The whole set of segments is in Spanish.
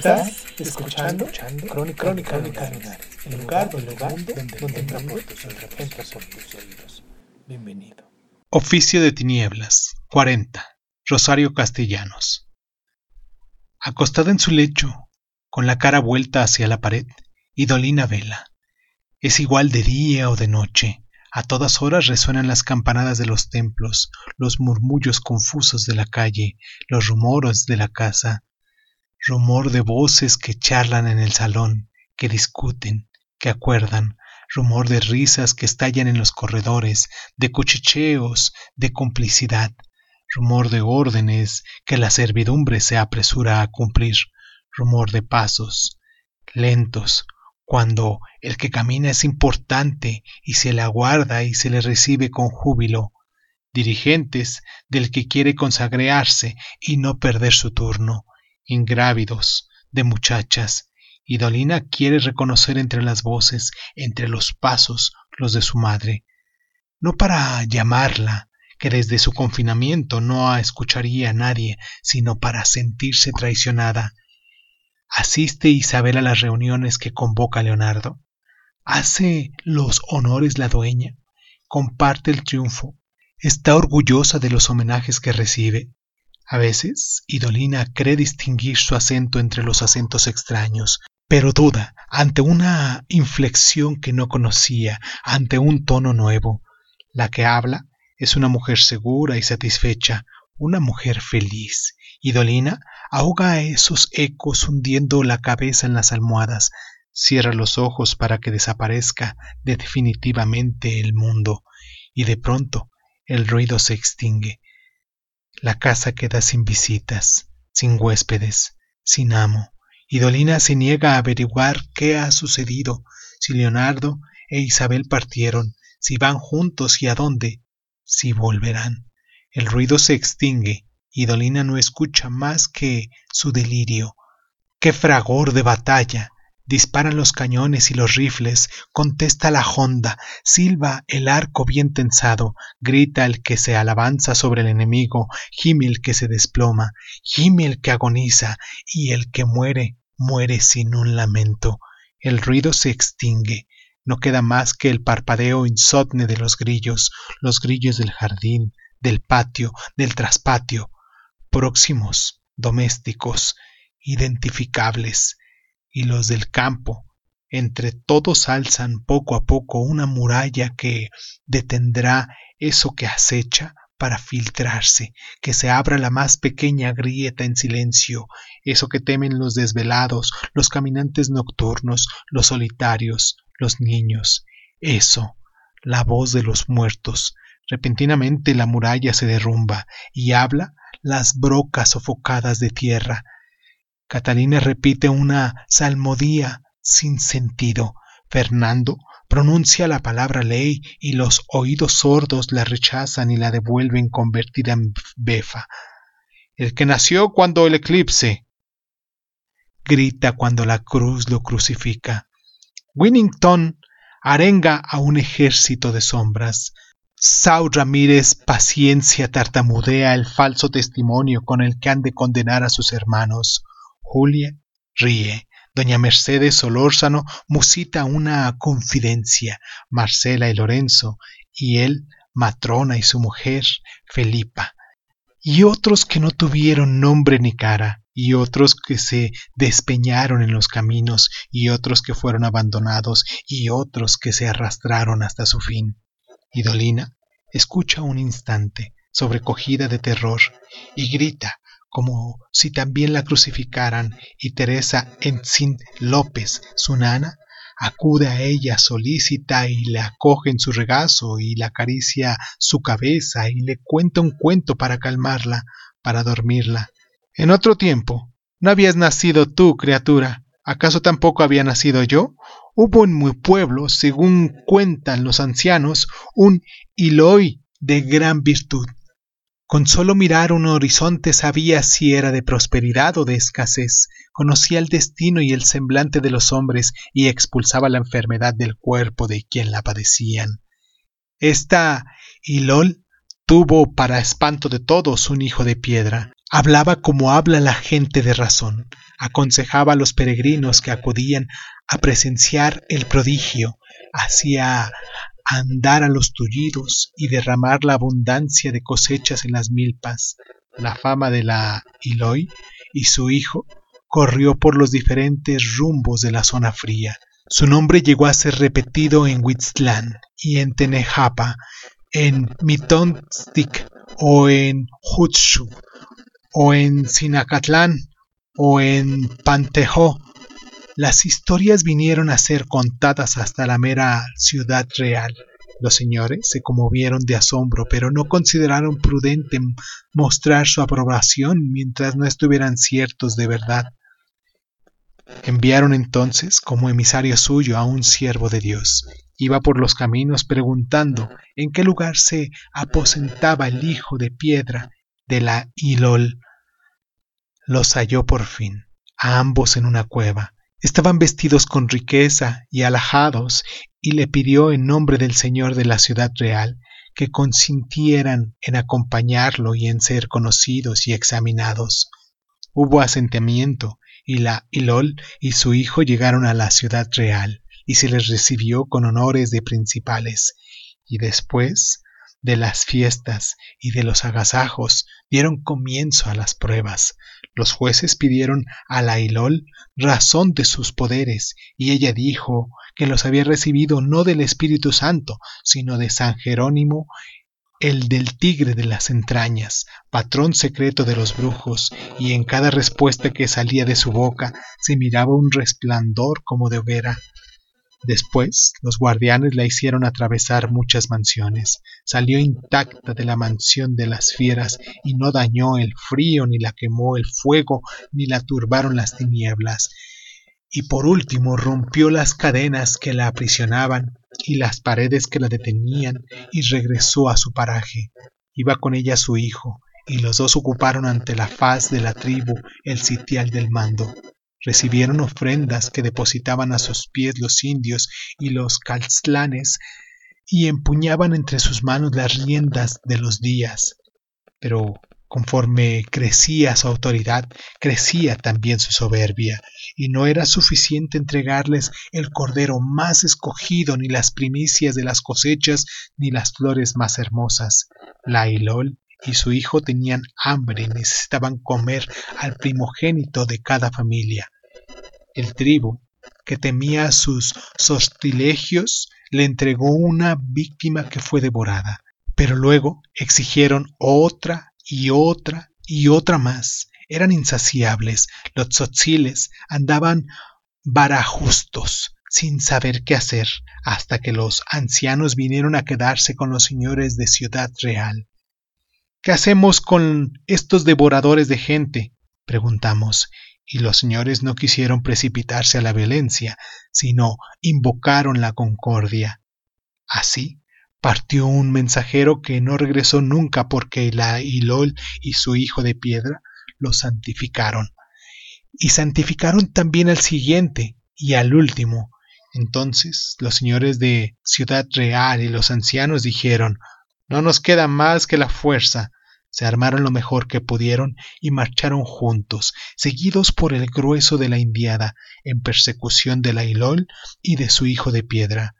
Estás escuchando, Crónica, Crónica, Lunares, el lugar, el lugar donde, donde entra por tus oídos. Entra por tus oídos. Bienvenido. Oficio de Tinieblas, 40. Rosario Castellanos. Acostada en su lecho, con la cara vuelta hacia la pared, Idolina vela. Es igual de día o de noche. A todas horas resuenan las campanadas de los templos, los murmullos confusos de la calle, los rumores de la casa, rumor de voces que charlan en el salón, que discuten, que acuerdan, rumor de risas que estallan en los corredores, de cuchicheos, de complicidad, rumor de órdenes que la servidumbre se apresura a cumplir, rumor de pasos lentos, cuando el que camina es importante y se le aguarda y se le recibe con júbilo, dirigentes del que quiere consagrarse y no perder su turno, ingrávidos de muchachas, y Dolina quiere reconocer entre las voces, entre los pasos, los de su madre, no para llamarla, que desde su confinamiento no escucharía a nadie, sino para sentirse traicionada. ¿Asiste Isabel a las reuniones que convoca Leonardo? ¿Hace los honores la dueña? ¿Comparte el triunfo? ¿Está orgullosa de los homenajes que recibe? A veces, Idolina cree distinguir su acento entre los acentos extraños, pero duda ante una inflexión que no conocía, ante un tono nuevo. La que habla es una mujer segura y satisfecha, una mujer feliz. Idolina ahoga esos ecos hundiendo la cabeza en las almohadas, cierra los ojos para que desaparezca definitivamente el mundo, y de pronto el ruido se extingue. La casa queda sin visitas, sin huéspedes, sin amo, y Dolina se niega a averiguar qué ha sucedido, si Leonardo e Isabel partieron, si van juntos y a dónde, si volverán. El ruido se extingue y Dolina no escucha más que su delirio. ¡Qué fragor de batalla! Disparan los cañones y los rifles, contesta la honda, silba el arco bien tensado, grita el que se alabanza sobre el enemigo, gime el que se desploma, gime el que agoniza, y el que muere, muere sin un lamento. El ruido se extingue, no queda más que el parpadeo insomne de los grillos, los grillos del jardín, del patio, del traspatio, próximos, domésticos, identificables, y los del campo. Entre todos alzan poco a poco una muralla que detendrá eso que acecha para filtrarse, que se abra la más pequeña grieta en silencio, eso que temen los desvelados, los caminantes nocturnos, los solitarios, los niños, eso, la voz de los muertos. Repentinamente la muralla se derrumba y habla las brocas sofocadas de tierra, Catalina repite una salmodía sin sentido. Fernando pronuncia la palabra ley y los oídos sordos la rechazan y la devuelven convertida en befa. El que nació cuando el eclipse grita cuando la cruz lo crucifica. Winnington arenga a un ejército de sombras. Sau Ramírez paciencia tartamudea el falso testimonio con el que han de condenar a sus hermanos. Julia ríe. Doña Mercedes Solórzano musita una confidencia. Marcela y Lorenzo, y él, Matrona y su mujer, Felipa. Y otros que no tuvieron nombre ni cara, y otros que se despeñaron en los caminos, y otros que fueron abandonados, y otros que se arrastraron hasta su fin. Y Dolina escucha un instante, sobrecogida de terror, y grita como si también la crucificaran, y Teresa Encin López, su nana, acude a ella solícita y le acoge en su regazo y le acaricia su cabeza y le cuenta un cuento para calmarla, para dormirla. En otro tiempo, no habías nacido tú, criatura, ¿acaso tampoco había nacido yo? Hubo en mi pueblo, según cuentan los ancianos, un Iloi de gran virtud. Con solo mirar un horizonte sabía si era de prosperidad o de escasez, conocía el destino y el semblante de los hombres y expulsaba la enfermedad del cuerpo de quien la padecían. Esta Ilol tuvo para espanto de todos un hijo de piedra. Hablaba como habla la gente de razón, aconsejaba a los peregrinos que acudían a presenciar el prodigio, hacía andar a los tullidos y derramar la abundancia de cosechas en las milpas. La fama de la Iloi y su hijo corrió por los diferentes rumbos de la zona fría. Su nombre llegó a ser repetido en Huitzlán y en Tenejapa, en Mitontstic o en Hutshu o en Sinacatlán o en Pantejó las historias vinieron a ser contadas hasta la mera ciudad real. Los señores se conmovieron de asombro, pero no consideraron prudente mostrar su aprobación mientras no estuvieran ciertos de verdad. Enviaron entonces como emisario suyo a un siervo de Dios. Iba por los caminos preguntando en qué lugar se aposentaba el hijo de piedra de la Ilol. Los halló por fin, a ambos en una cueva. Estaban vestidos con riqueza y alajados, y le pidió en nombre del señor de la ciudad real que consintieran en acompañarlo y en ser conocidos y examinados. Hubo asentamiento, y la Ilol y su hijo llegaron a la ciudad real, y se les recibió con honores de principales, y después de las fiestas y de los agasajos dieron comienzo a las pruebas. Los jueces pidieron a la Ilol razón de sus poderes, y ella dijo que los había recibido no del Espíritu Santo, sino de San Jerónimo, el del tigre de las entrañas, patrón secreto de los brujos, y en cada respuesta que salía de su boca se miraba un resplandor como de hoguera. Después los guardianes la hicieron atravesar muchas mansiones. Salió intacta de la mansión de las fieras y no dañó el frío, ni la quemó el fuego, ni la turbaron las tinieblas. Y por último rompió las cadenas que la aprisionaban y las paredes que la detenían y regresó a su paraje. Iba con ella su hijo, y los dos ocuparon ante la faz de la tribu el sitial del mando recibieron ofrendas que depositaban a sus pies los indios y los calzlanes y empuñaban entre sus manos las riendas de los días. Pero conforme crecía su autoridad, crecía también su soberbia, y no era suficiente entregarles el cordero más escogido, ni las primicias de las cosechas, ni las flores más hermosas. La Ilol y su hijo tenían hambre y necesitaban comer al primogénito de cada familia. El tribu, que temía sus sortilegios, le entregó una víctima que fue devorada, pero luego exigieron otra y otra y otra más. Eran insaciables. Los tzotziles andaban barajustos, sin saber qué hacer, hasta que los ancianos vinieron a quedarse con los señores de Ciudad Real. ¿Qué hacemos con estos devoradores de gente? preguntamos, y los señores no quisieron precipitarse a la violencia, sino invocaron la concordia. Así partió un mensajero que no regresó nunca porque la y su hijo de piedra lo santificaron. Y santificaron también al siguiente y al último. Entonces los señores de Ciudad Real y los ancianos dijeron no nos queda más que la fuerza. Se armaron lo mejor que pudieron y marcharon juntos, seguidos por el grueso de la indiada, en persecución de la Ilol y de su hijo de piedra.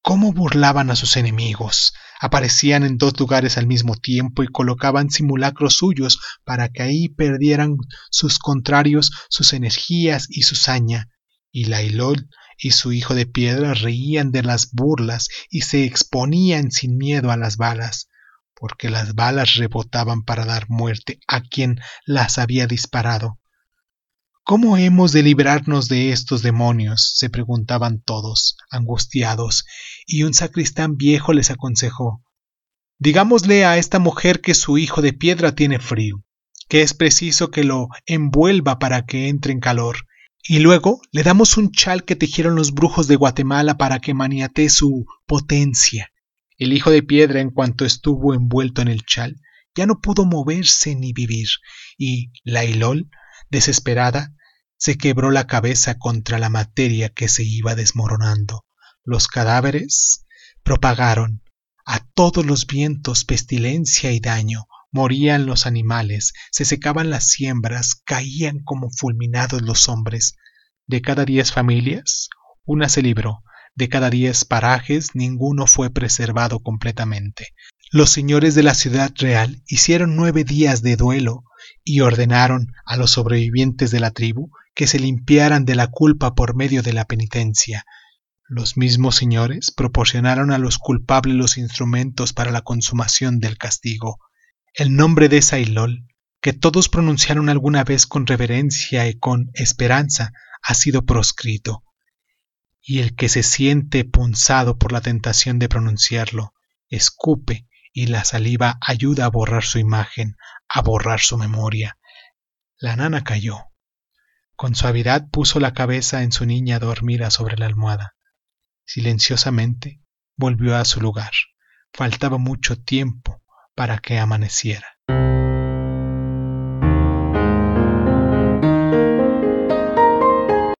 ¿Cómo burlaban a sus enemigos? Aparecían en dos lugares al mismo tiempo y colocaban simulacros suyos para que ahí perdieran sus contrarios sus energías y su saña. Y la Ilol y su hijo de piedra reían de las burlas y se exponían sin miedo a las balas, porque las balas rebotaban para dar muerte a quien las había disparado. ¿Cómo hemos de librarnos de estos demonios? se preguntaban todos, angustiados, y un sacristán viejo les aconsejó Digámosle a esta mujer que su hijo de piedra tiene frío, que es preciso que lo envuelva para que entre en calor, y luego le damos un chal que tejieron los brujos de Guatemala para que maniatee su potencia. El hijo de piedra, en cuanto estuvo envuelto en el chal, ya no pudo moverse ni vivir, y la Ilol, desesperada, se quebró la cabeza contra la materia que se iba desmoronando. Los cadáveres propagaron a todos los vientos pestilencia y daño, morían los animales, se secaban las siembras, caían como fulminados los hombres. De cada diez familias, una se libró, de cada diez parajes ninguno fue preservado completamente. Los señores de la ciudad real hicieron nueve días de duelo y ordenaron a los sobrevivientes de la tribu que se limpiaran de la culpa por medio de la penitencia, los mismos señores proporcionaron a los culpables los instrumentos para la consumación del castigo. El nombre de Sailol, que todos pronunciaron alguna vez con reverencia y con esperanza, ha sido proscrito. Y el que se siente punzado por la tentación de pronunciarlo, escupe y la saliva ayuda a borrar su imagen, a borrar su memoria. La nana cayó. Con suavidad puso la cabeza en su niña dormida sobre la almohada. Silenciosamente volvió a su lugar. Faltaba mucho tiempo para que amaneciera.